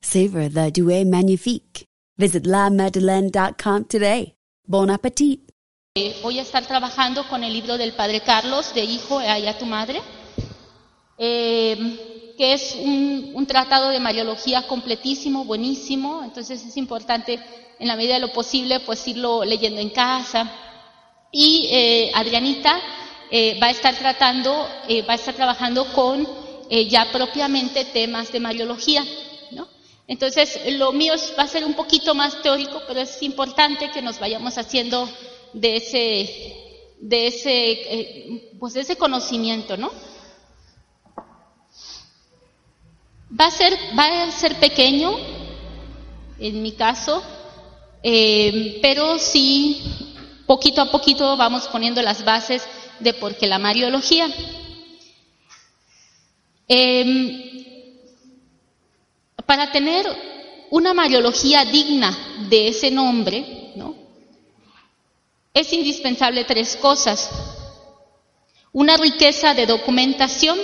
Savor the Douai Magnifique. Visit lamadeleine.com today. Bon appetit! Eh, voy a estar trabajando con el libro del Padre Carlos, de Hijo, allá tu madre, eh, que es un, un, tratado de Mariología completísimo, buenísimo, entonces es importante en la medida de lo posible pues irlo leyendo en casa. Y eh, Adrianita eh, va a estar tratando, eh, va a estar trabajando con ya propiamente temas de Mariología. Entonces, lo mío va a ser un poquito más teórico, pero es importante que nos vayamos haciendo de ese, de ese, eh, pues ese conocimiento, ¿no? Va a ser, va a ser pequeño, en mi caso, eh, pero sí, poquito a poquito vamos poniendo las bases de por qué la Mariología. Eh, para tener una mariología digna de ese nombre, ¿no? es indispensable tres cosas. Una riqueza de documentación,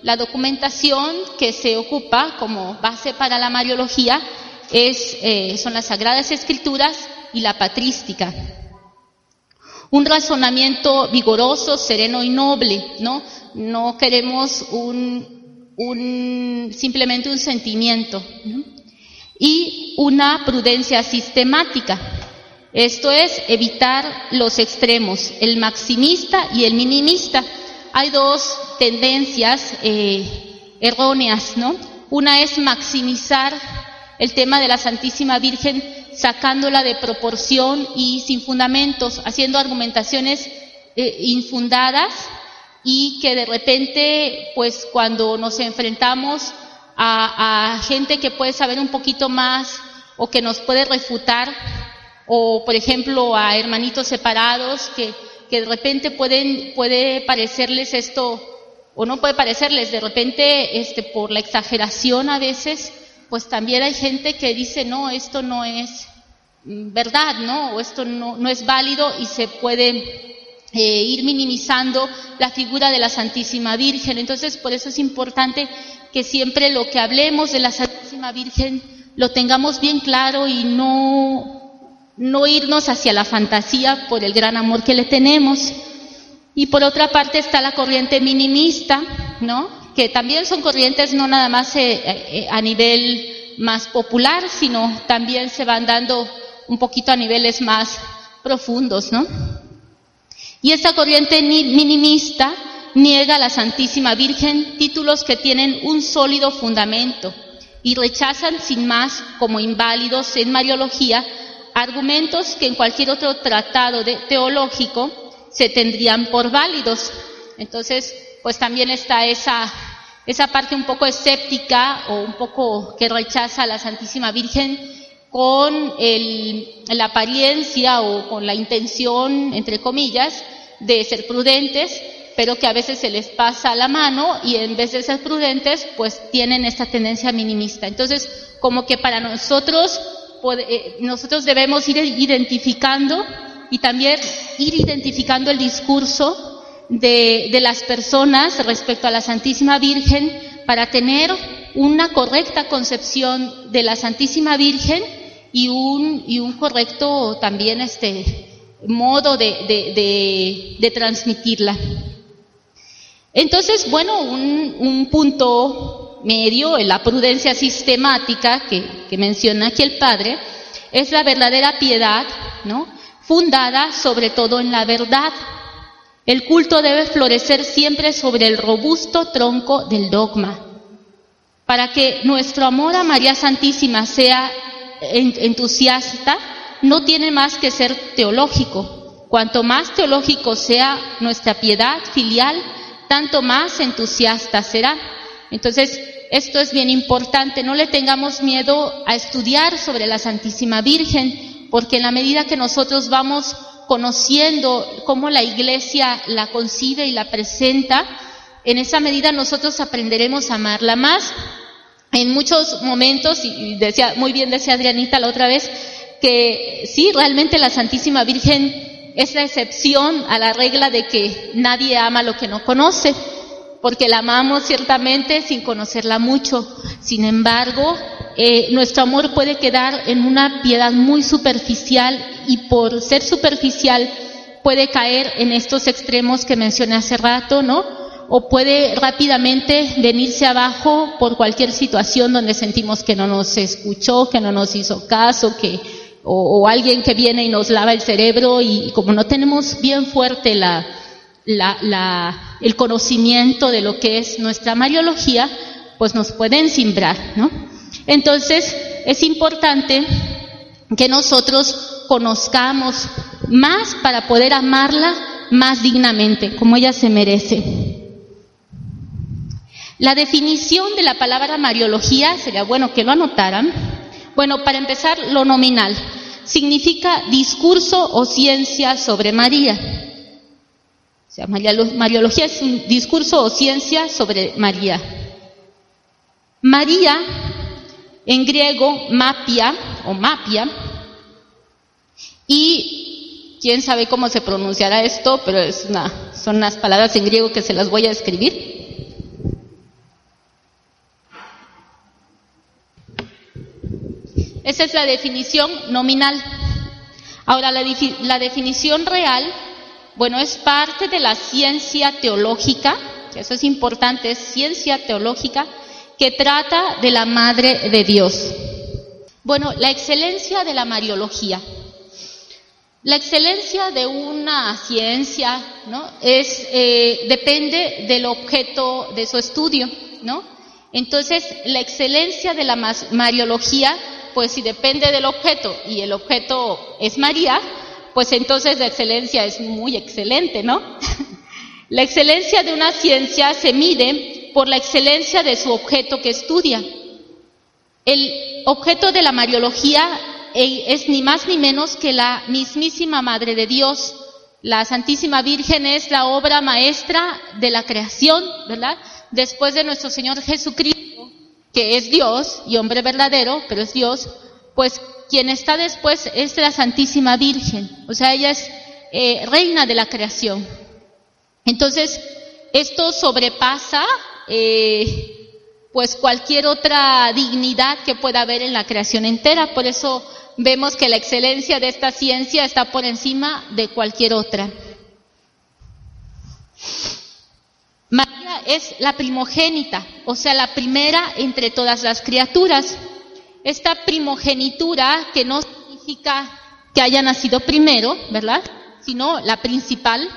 la documentación que se ocupa como base para la mariología es, eh, son las Sagradas Escrituras y la patrística. Un razonamiento vigoroso, sereno y noble, ¿no? No queremos un, un, simplemente un sentimiento. Y una prudencia sistemática. Esto es evitar los extremos, el maximista y el minimista. Hay dos tendencias eh, erróneas, ¿no? Una es maximizar el tema de la Santísima Virgen sacándola de proporción y sin fundamentos, haciendo argumentaciones eh, infundadas y que de repente, pues cuando nos enfrentamos a, gente que puede saber un poquito más o que nos puede refutar, o por ejemplo a hermanitos separados que, que de repente pueden, puede parecerles esto, o no puede parecerles, de repente, este, por la exageración a veces, pues también hay gente que dice, no, esto no es verdad, ¿no? O esto no, no es válido y se puede eh, ir minimizando la figura de la Santísima Virgen. Entonces, por eso es importante que siempre lo que hablemos de la Santísima Virgen lo tengamos bien claro y no, no irnos hacia la fantasía por el gran amor que le tenemos. Y por otra parte está la corriente minimista, ¿no? Que también son corrientes no nada más eh, eh, a nivel más popular, sino también se van dando un poquito a niveles más profundos, ¿no? Y esta corriente minimista niega a la Santísima Virgen títulos que tienen un sólido fundamento y rechazan sin más como inválidos en Mariología argumentos que en cualquier otro tratado teológico se tendrían por válidos. Entonces, pues también está esa, esa parte un poco escéptica o un poco que rechaza a la Santísima Virgen con la apariencia o con la intención, entre comillas, de ser prudentes, pero que a veces se les pasa la mano y en vez de ser prudentes, pues tienen esta tendencia minimista. Entonces, como que para nosotros, eh, nosotros debemos ir identificando y también ir identificando el discurso de, de las personas respecto a la Santísima Virgen para tener una correcta concepción de la Santísima Virgen y un, y un correcto también este, modo de, transmitirla. Entonces, bueno, un, punto medio en la prudencia sistemática que, menciona aquí el padre es la verdadera piedad, ¿no? fundada sobre todo en la verdad. El culto debe florecer siempre sobre el robusto tronco del dogma. Para que nuestro amor a María Santísima sea entusiasta, no tiene más que ser teológico. Cuanto más teológico sea nuestra piedad filial, tanto más entusiasta será. Entonces, esto es bien importante, no le tengamos miedo a estudiar sobre la Santísima Virgen, porque en la medida que nosotros vamos conociendo cómo la Iglesia la concibe y la presenta, en esa medida nosotros aprenderemos a amarla más. En muchos momentos, y decía, muy bien decía Adrianita la otra vez, que sí, realmente la Santísima Virgen es la excepción a la regla de que nadie ama lo que no conoce porque la amamos ciertamente sin conocerla mucho. Sin embargo, eh, nuestro amor puede quedar en una piedad muy superficial y por ser superficial puede caer en estos extremos que mencioné hace rato, ¿no? O puede rápidamente venirse abajo por cualquier situación donde sentimos que no nos escuchó, que no nos hizo caso, que o, alguien que viene y nos lava el cerebro y como no tenemos bien fuerte el conocimiento de lo que es nuestra mariología, pues nos pueden simbrar, ¿no? Entonces, es importante que nosotros conozcamos más para poder amarla más dignamente, como ella se merece. La definición de la palabra mariología sería bueno que lo anotaran. Bueno, para empezar, lo nominal significa discurso o ciencia sobre María. O sea, Mariología es un discurso o ciencia sobre María. María, en griego, mapia o mapia, y quién sabe cómo se pronunciará esto, pero es una, son unas palabras en griego que se las voy a escribir. Esa es la definición nominal. Ahora, la, definición real bueno, es parte de la ciencia teológica, eso es importante, es ciencia teológica que trata de la Madre de Dios. Bueno, la excelencia de la Mariología. La excelencia de una ciencia, ¿no? Es, eh, depende del objeto de su estudio, ¿no? Entonces, la excelencia de la Mariología, pues si depende del objeto y el objeto es María, pues entonces la excelencia es muy excelente, ¿no? la excelencia de una ciencia se mide por la excelencia de su objeto que estudia. El objeto de la Mariología eh, es ni más ni menos que la mismísima Madre de Dios. La Santísima Virgen es la obra maestra de la creación, ¿verdad? Después de nuestro Señor Jesucristo, que es Dios y hombre verdadero, pero es Dios, pues quien está después es la Santísima Virgen, o sea, ella es eh, reina de la creación. Entonces, esto sobrepasa eh, pues cualquier otra dignidad que pueda haber en la creación entera, por eso vemos que la excelencia de esta ciencia está por encima de cualquier otra. María es la primogénita, o sea, la primera entre todas las criaturas. Esta primogenitura, que no significa que haya nacido primero, ¿verdad? Sino la principal,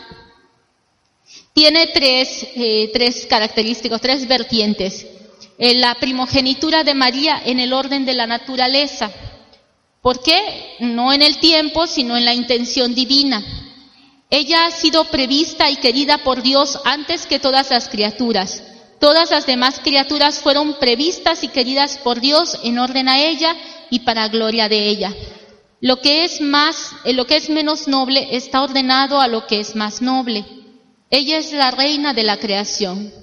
tiene tres, eh, tres características, tres vertientes. Eh, la primogenitura de María en el orden de la naturaleza. ¿Por qué? No en el tiempo, sino en la intención divina. Ella ha sido prevista y querida por Dios antes que todas las criaturas. Todas las demás criaturas fueron previstas y queridas por Dios en orden a ella y para gloria de ella. Lo que es más, eh, lo que es menos noble está ordenado a lo que es más noble. Ella es la reina de la creación.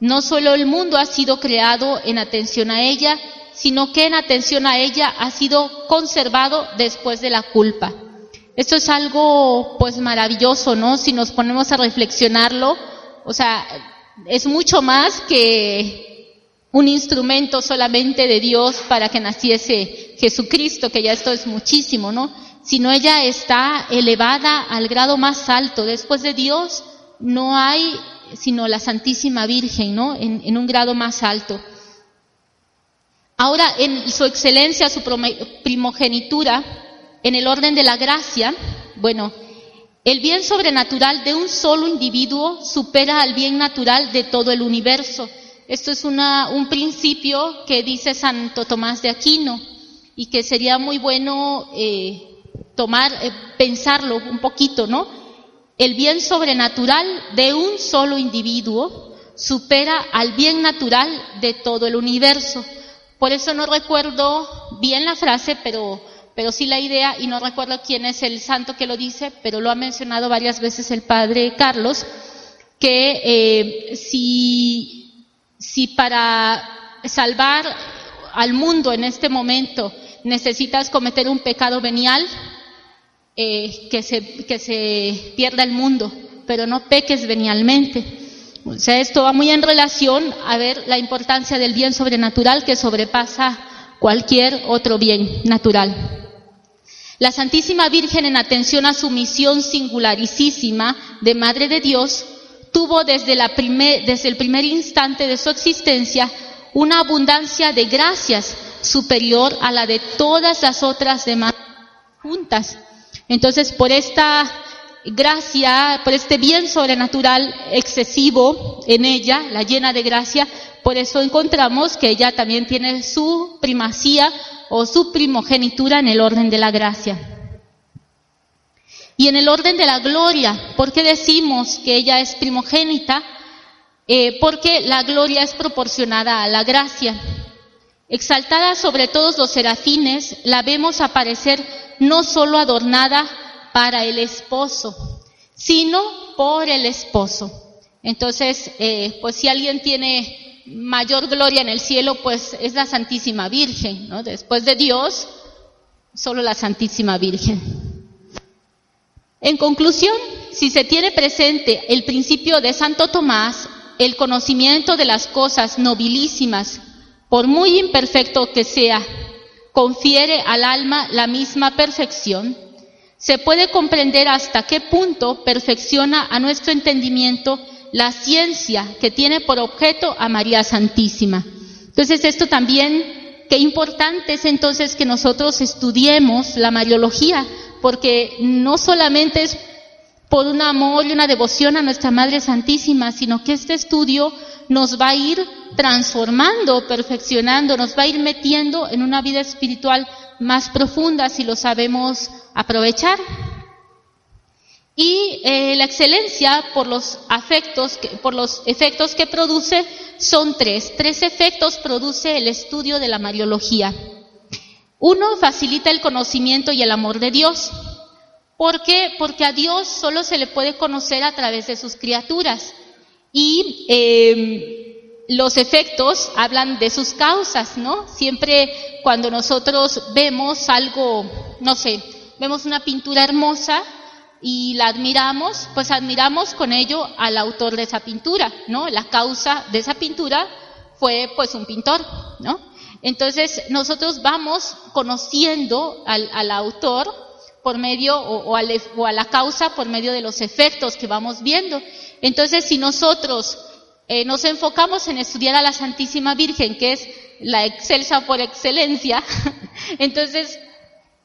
No solo el mundo ha sido creado en atención a ella, sino que en atención a ella ha sido conservado después de la culpa. Esto es algo pues maravilloso, ¿no? Si nos ponemos a reflexionarlo, o sea, es mucho más que un instrumento solamente de Dios para que naciese Jesucristo, que ya esto es muchísimo, ¿no? Sino ella está elevada al grado más alto. Después de Dios no hay sino la Santísima Virgen, ¿no? En, en un grado más alto. Ahora, en su excelencia, su primogenitura, en el orden de la gracia, Bueno, el bien sobrenatural de un solo individuo supera al bien natural de todo el universo. Esto es un principio que dice Santo Tomás de Aquino y que sería muy bueno eh, tomar, eh, pensarlo un poquito, ¿no? El bien sobrenatural de un solo individuo supera al bien natural de todo el universo. Por eso no recuerdo bien la frase, pero pero sí la idea, y no recuerdo quién es el santo que lo dice, pero lo ha mencionado varias veces el padre Carlos, que eh, si, para salvar al mundo en este momento necesitas cometer un pecado venial, eh, que, se, que se pierda el mundo, pero no peques venialmente. O sea, esto va muy en relación a ver la importancia del bien sobrenatural que sobrepasa cualquier otro bien natural. La Santísima Virgen, en atención a su misión singularísima de Madre de Dios, tuvo desde, la desde el primer instante de su existencia una abundancia de gracias superior a la de todas las otras demás juntas. Entonces, por esta gracia, por este bien sobrenatural excesivo en ella, la llena de gracia, por eso encontramos que ella también tiene su primacía o su primogenitura en el orden de la gracia. Y en el orden de la gloria, ¿por qué decimos que ella es primogénita? Eh, porque la gloria es proporcionada a la gracia. Exaltada sobre todos los serafines, la vemos aparecer no solo adornada para el esposo, sino por el esposo. Entonces, eh, pues si alguien tiene mayor gloria en el cielo, pues es la Santísima Virgen, ¿no? Después de Dios, solo la Santísima Virgen. En conclusión, si se tiene presente el principio de Santo Tomás, el conocimiento de las cosas nobilísimas, por muy imperfecto que sea, confiere al alma la misma perfección, se puede comprender hasta qué punto perfecciona a nuestro entendimiento la ciencia que tiene por objeto a María Santísima. Entonces esto también, qué importante es entonces que nosotros estudiemos la Mariología, porque no solamente es por un amor y una devoción a nuestra Madre Santísima, sino que este estudio nos va a ir transformando, perfeccionando, nos va a ir metiendo en una vida espiritual más profunda si lo sabemos aprovechar. Y eh, la excelencia por los afectos, por los efectos que produce son tres. Tres efectos produce el estudio de la Mariología. Uno, facilita el conocimiento y el amor de Dios. ¿Por qué? Porque a Dios solo se le puede conocer a través de sus criaturas. Y eh, los efectos hablan de sus causas, ¿no? Siempre cuando nosotros vemos algo, no sé, vemos una pintura hermosa, y la admiramos, pues admiramos con ello al autor de esa pintura, ¿no? La causa de esa pintura fue pues un pintor, ¿no? Entonces nosotros vamos conociendo al, autor por medio o, o, a la causa por medio de los efectos que vamos viendo. Entonces si nosotros eh, nos enfocamos en estudiar a la Santísima Virgen, que es la excelsa por excelencia, entonces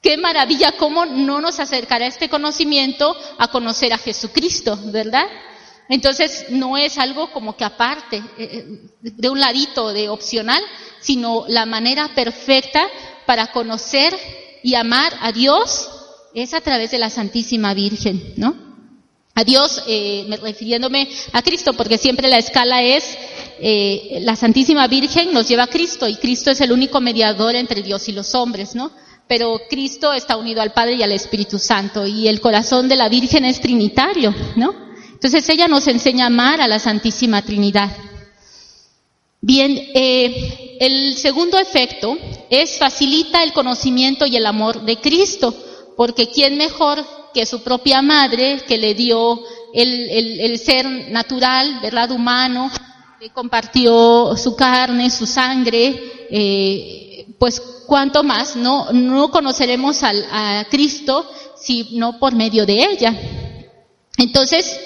Qué maravilla cómo no nos acercará este conocimiento a conocer a Jesucristo, ¿verdad? Entonces no es algo como que aparte, eh, eh, de un ladito, de opcional, sino la manera perfecta para conocer y amar a Dios es a través de la Santísima Virgen, ¿no? A Dios, eh, refiriéndome a Cristo, porque siempre la escala es eh, la Santísima Virgen nos lleva a Cristo y Cristo es el único mediador entre Dios y los hombres, ¿no? Pero Cristo está unido al Padre y al Espíritu Santo y el corazón de la Virgen es trinitario, ¿no? Entonces ella nos enseña a amar a la Santísima Trinidad. Bien, eh, el segundo efecto es facilita el conocimiento y el amor de Cristo, porque ¿quién mejor que su propia madre que le dio el, el ser natural, verdad, humano, que compartió su carne, su sangre, eh, pues cuanto más no, no conoceremos al, a Cristo sino por medio de ella. Entonces,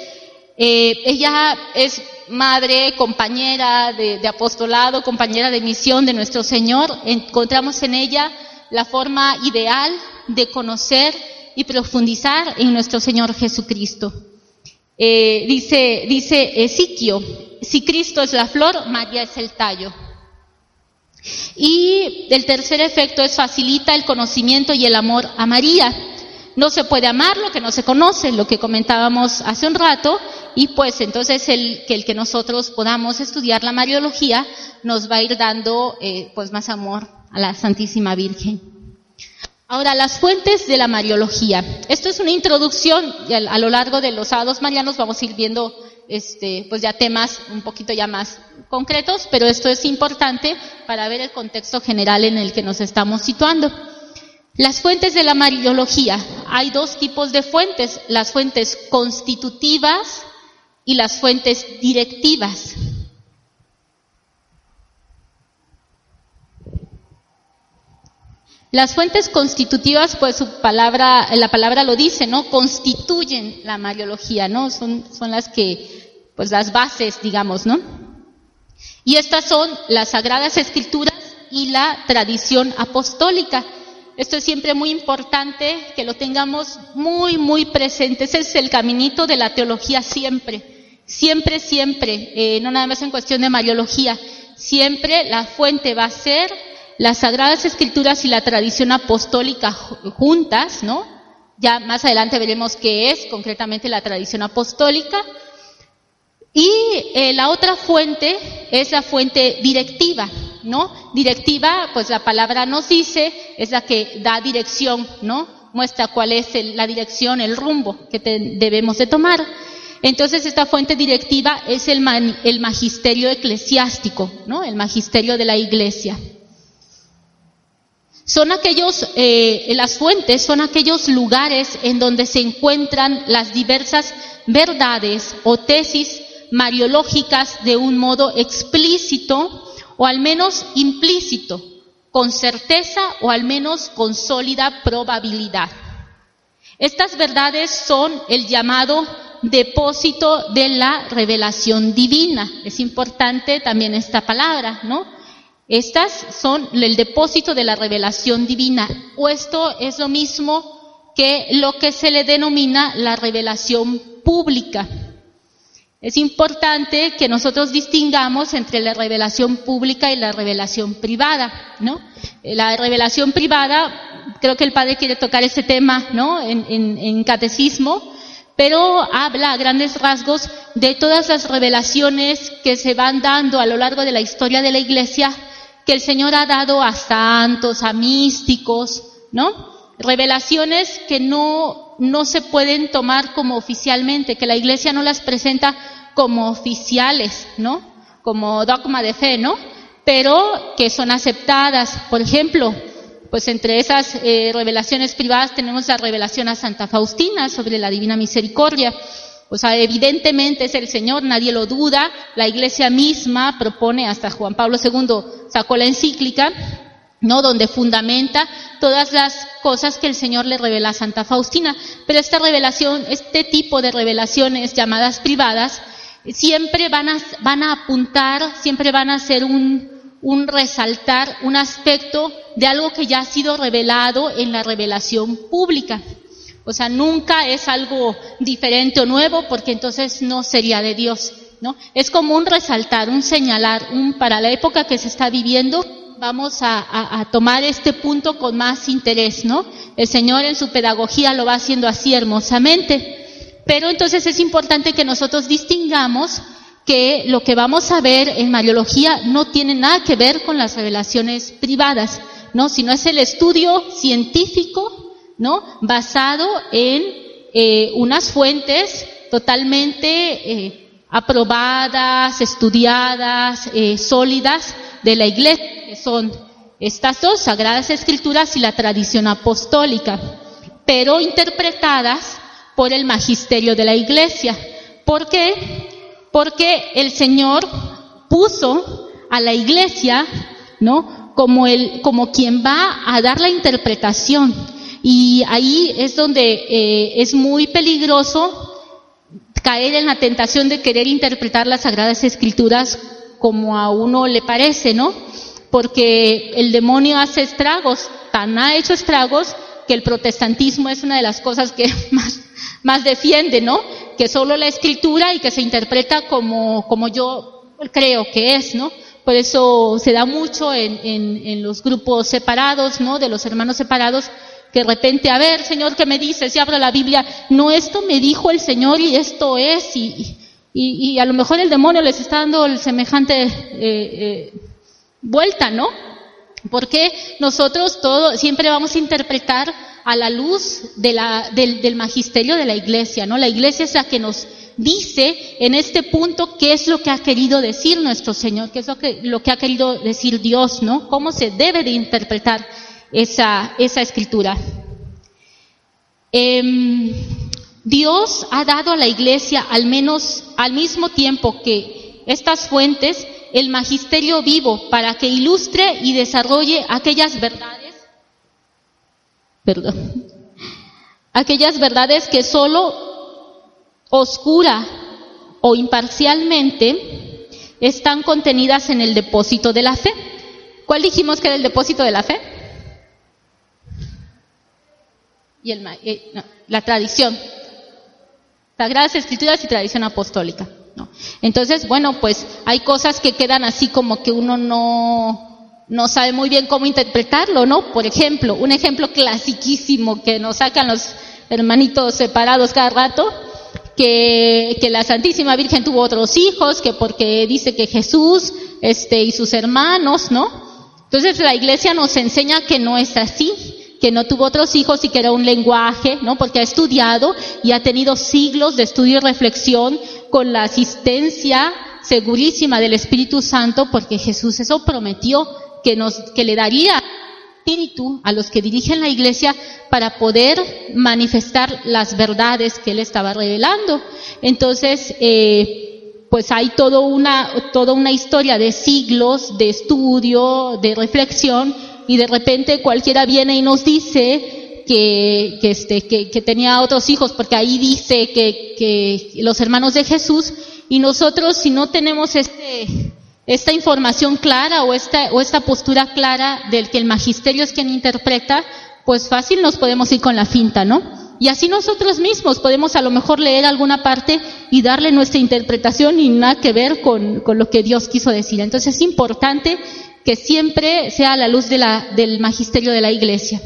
eh, ella es madre, compañera de, apostolado, compañera de misión de nuestro Señor. Encontramos en ella la forma ideal de conocer y profundizar en nuestro Señor Jesucristo. Eh, dice, dice Ezequiel, si Cristo es la flor, María es el tallo. Y el tercer efecto es facilita el conocimiento y el amor a María. No se puede amar lo que no se conoce, lo que comentábamos hace un rato, y pues entonces el que, el que nosotros podamos estudiar la Mariología nos va a ir dando eh, pues más amor a la Santísima Virgen. Ahora, las fuentes de la Mariología. Esto es una introducción y a, lo largo de los sábados marianos vamos a ir viendo este, pues ya temas un poquito ya más concretos, pero esto es importante para ver el contexto general en el que nos estamos situando. Las fuentes de la Mariología. Hay dos tipos de fuentes, las fuentes constitutivas y las fuentes directivas. Las fuentes constitutivas, pues su palabra, la palabra lo dice, ¿no? Constituyen la Mariología, ¿no? Son, son las que, pues las bases, digamos, ¿no? Y estas son las Sagradas Escrituras y la tradición apostólica. Esto es siempre muy importante que lo tengamos muy, muy presente. Ese es el caminito de la teología siempre. Siempre, siempre. Eh, no nada más en cuestión de Mariología. Siempre la fuente va a ser las Sagradas Escrituras y la tradición apostólica juntas, ¿no? Ya más adelante veremos qué es concretamente la tradición apostólica. Y eh, la otra fuente es la fuente directiva, ¿no? Directiva, pues la palabra nos dice, es la que da dirección, ¿no? Muestra cuál es la dirección, el rumbo que debemos de tomar. Entonces esta fuente directiva es el, el magisterio eclesiástico, ¿no? El magisterio de la iglesia. Son aquellos, eh, las fuentes son aquellos lugares en donde se encuentran las diversas verdades o tesis mariológicas de un modo explícito o al menos implícito, con certeza o al menos con sólida probabilidad. Estas verdades son el llamado depósito de la revelación divina. Es importante también esta palabra, ¿no? Estas son el depósito de la revelación divina. O esto es lo mismo que lo que se le denomina la revelación pública. Es importante que nosotros distingamos entre la revelación pública y la revelación privada, ¿no? La revelación privada, creo que el padre quiere tocar ese tema, ¿no? En, en catecismo, pero habla a grandes rasgos de todas las revelaciones que se van dando a lo largo de la historia de la iglesia que el Señor ha dado a santos, a místicos, ¿no? Revelaciones que no, no se pueden tomar como oficialmente, que la iglesia no las presenta como oficiales, ¿no? Como dogma de fe, ¿no? Pero que son aceptadas. Por ejemplo, pues entre esas eh, revelaciones privadas tenemos la revelación a Santa Faustina sobre la Divina Misericordia. O sea, evidentemente es el Señor, nadie lo duda. La iglesia misma propone, hasta Juan Pablo II sacó la encíclica, ¿no? Donde fundamenta todas las cosas que el Señor le revela a Santa Faustina. Pero esta revelación, este tipo de revelaciones llamadas privadas, siempre van a, van a apuntar, siempre van a ser un, un resaltar, un aspecto de algo que ya ha sido revelado en la revelación pública. O sea, nunca es algo diferente o nuevo porque entonces no sería de Dios, ¿no? Es como un resaltar, un señalar, un para la época que se está viviendo, vamos a, tomar este punto con más interés, ¿no? El Señor en su pedagogía lo va haciendo así hermosamente. Pero entonces es importante que nosotros distingamos que lo que vamos a ver en Mariología no tiene nada que ver con las revelaciones privadas, ¿no? Sino es el estudio científico ¿no? Basado en eh, unas fuentes totalmente eh, aprobadas, estudiadas, eh, sólidas de la iglesia, que son estas dos, Sagradas Escrituras y la tradición apostólica, pero interpretadas por el magisterio de la iglesia. ¿Por qué? Porque el Señor puso a la iglesia, ¿no? Como el, como quien va a dar la interpretación y ahí es donde eh, es muy peligroso caer en la tentación de querer interpretar las Sagradas Escrituras como a uno le parece, ¿no? Porque el demonio hace estragos, tan ha hecho estragos que el protestantismo es una de las cosas que más, más defiende, ¿no? Que solo la escritura y que se interpreta como, como yo creo que es, ¿no? Por eso se da mucho en, en, en los grupos separados, ¿no? De los hermanos separados, que de repente, a ver, Señor, ¿qué me dices? Y abro la Biblia, no, esto me dijo el Señor y esto es, y, y, a lo mejor el demonio les está dando semejante eh, eh, vuelta, ¿no? Porque nosotros todo, siempre vamos a interpretar a la luz del, magisterio de la iglesia, ¿no? La iglesia es la que nos dice en este punto qué es lo que ha querido decir nuestro Señor, qué es lo que, lo que ha querido decir Dios, ¿no? Cómo se debe de interpretar esa, esa escritura. Eh, Dios ha dado a la iglesia al menos al mismo tiempo que estas fuentes el magisterio vivo para que ilustre y desarrolle aquellas verdades, perdón, aquellas verdades que solo oscura o imparcialmente están contenidas en el depósito de la fe. ¿Cuál dijimos que era el depósito de la fe? Y el, eh, la tradición. Sagradas Escrituras y tradición apostólica. ¿no? Entonces, bueno, pues hay cosas que quedan así como que uno no, no sabe muy bien cómo interpretarlo, ¿no? Por ejemplo, un ejemplo clasiquísimo que nos sacan los hermanitos separados cada rato, que, que la Santísima Virgen tuvo otros hijos, que porque dice que Jesús, este, y sus hermanos, ¿no? Entonces la iglesia nos enseña que no es así, que no tuvo otros hijos y que era un lenguaje, ¿no? Porque ha estudiado y ha tenido siglos de estudio y reflexión con la asistencia segurísima del Espíritu Santo, porque Jesús eso prometió que nos, que le daría espíritu a los que dirigen la iglesia para poder manifestar las verdades que él estaba revelando. Entonces, eh, pues hay todo una, toda una historia de siglos de estudio, de reflexión, y de repente cualquiera viene y nos dice este, que, que tenía otros hijos, porque ahí dice que, que los hermanos de Jesús, y nosotros si no tenemos este, esta información clara o esta, o esta postura clara del que el magisterio es quien interpreta, pues fácil nos podemos ir con la finta, ¿no? Y así nosotros mismos podemos a lo mejor leer alguna parte y darle nuestra interpretación y nada que ver con, con lo que Dios quiso decir. Entonces es importante que siempre sea a la luz del magisterio de la Iglesia.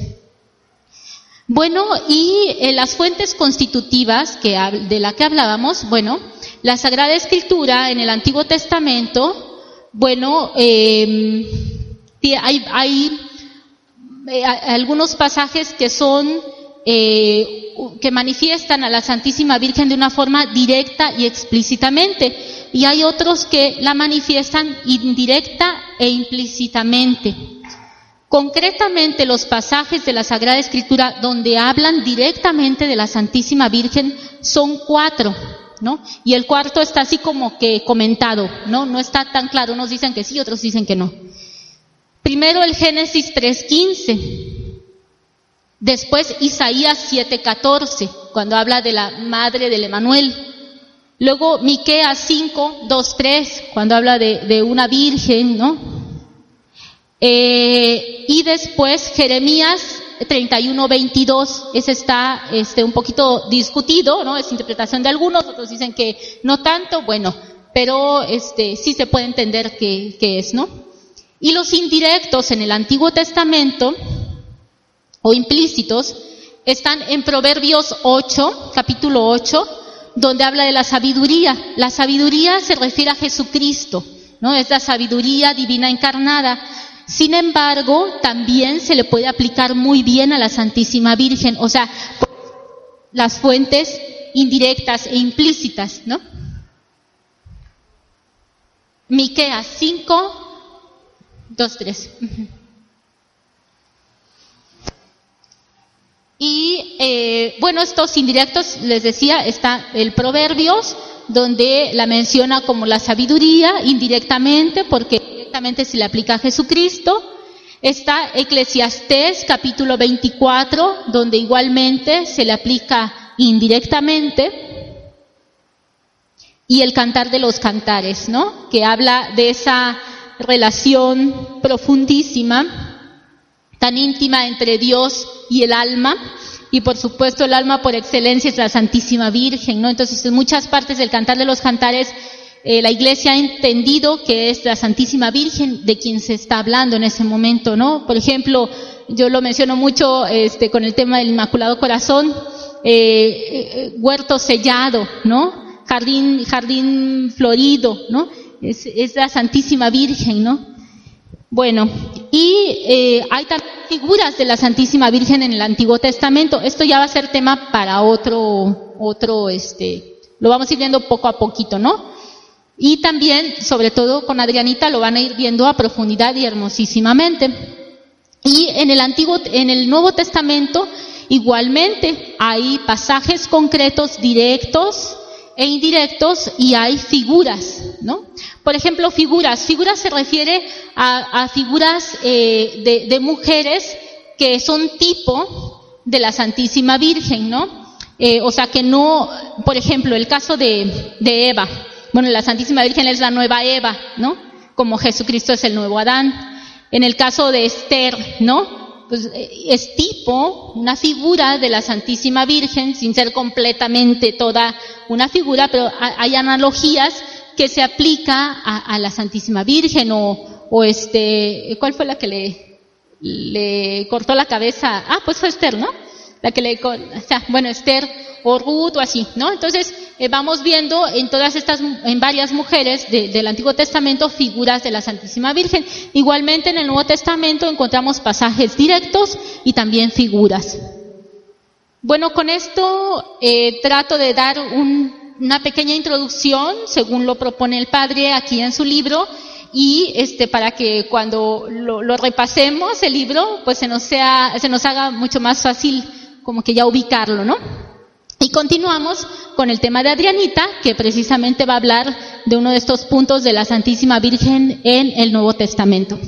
Bueno, y en las fuentes constitutivas que, de la que hablábamos, bueno, la Sagrada Escritura en el Antiguo Testamento, bueno, eh, hay, hay eh, algunos pasajes que son, eh, que manifiestan a la Santísima Virgen de una forma directa y explícitamente y hay otros que la manifiestan indirecta e implícitamente. Concretamente los pasajes de la Sagrada Escritura donde hablan directamente de la Santísima Virgen son cuatro, ¿no? Y el cuarto está así como que comentado, ¿no? No está tan claro, unos dicen que sí, otros dicen que no. Primero el Génesis 3.15. Después Isaías 7.14, cuando habla de la madre del Emanuel. Luego Miqueas 5, 2, 3, cuando habla de, de una virgen, ¿no? Eh, y después Jeremías 31, 22, ese está este, un poquito discutido, ¿no? Es interpretación de algunos, otros dicen que no tanto, bueno, pero este, sí se puede entender que, que es, ¿no? Y los indirectos en el Antiguo Testamento, o implícitos, están en Proverbios 8, capítulo 8, donde habla de la sabiduría. La sabiduría se refiere a Jesucristo, ¿no? Es la sabiduría divina encarnada. Sin embargo, también se le puede aplicar muy bien a la Santísima Virgen, o sea, las fuentes indirectas e implícitas, ¿no? Miqueas 5, 2, 3. Y eh, bueno, estos indirectos, les decía, está el Proverbios, donde la menciona como la sabiduría indirectamente, porque directamente se le aplica a Jesucristo. Está Eclesiastés capítulo 24, donde igualmente se le aplica indirectamente. Y el cantar de los cantares, ¿no? Que habla de esa relación profundísima tan íntima entre Dios y el alma. Y por supuesto el alma por excelencia es la Santísima Virgen, ¿no? Entonces en muchas partes del Cantar de los Cantares eh, la Iglesia ha entendido que es la Santísima Virgen de quien se está hablando en ese momento, ¿no? Por ejemplo, yo lo menciono mucho este, con el tema del Inmaculado Corazón, eh, eh, huerto sellado, ¿no? Jardín, jardín florido, ¿no? Es, es la Santísima Virgen, ¿no? Bueno, y eh, hay también figuras de la Santísima Virgen en el Antiguo Testamento. Esto ya va a ser tema para otro, otro, este, lo vamos a ir viendo poco a poquito, ¿no? Y también, sobre todo con Adrianita, lo van a ir viendo a profundidad y hermosísimamente. Y en el Antiguo, en el Nuevo Testamento, igualmente hay pasajes concretos directos e indirectos y hay figuras, ¿no? Por ejemplo, figuras. Figuras se refiere a, figuras eh, de, mujeres que son tipo de la Santísima Virgen, ¿no? Eh, o sea que no, por ejemplo, el caso de, de Eva. Bueno, la Santísima Virgen es la nueva Eva, ¿no? Como Jesucristo es el nuevo Adán. En el caso de Esther, ¿no? pues, eh, es tipo, una figura de la Santísima Virgen, sin ser completamente toda una figura, pero hay analogías que se aplica a, la Santísima Virgen o, o, este, ¿cuál fue la que le, le cortó la cabeza? Ah, pues fue Esther, ¿no? La que le, o sea, bueno, Esther o Ruth o así, ¿no? Entonces, eh, vamos viendo en todas estas, en varias mujeres del Antiguo Testamento figuras de la Santísima Virgen. Igualmente en el Nuevo Testamento encontramos pasajes directos y también figuras. Bueno, con esto eh, trato de dar una pequeña introducción, según lo propone el Padre aquí en su libro, y este para que cuando lo, lo, repasemos el libro, pues se nos sea, se nos haga mucho más fácil como que ya ubicarlo, ¿no? Y continuamos con el tema de Adrianita, que precisamente va a hablar de uno de estos puntos de la Santísima Virgen en el Nuevo Testamento.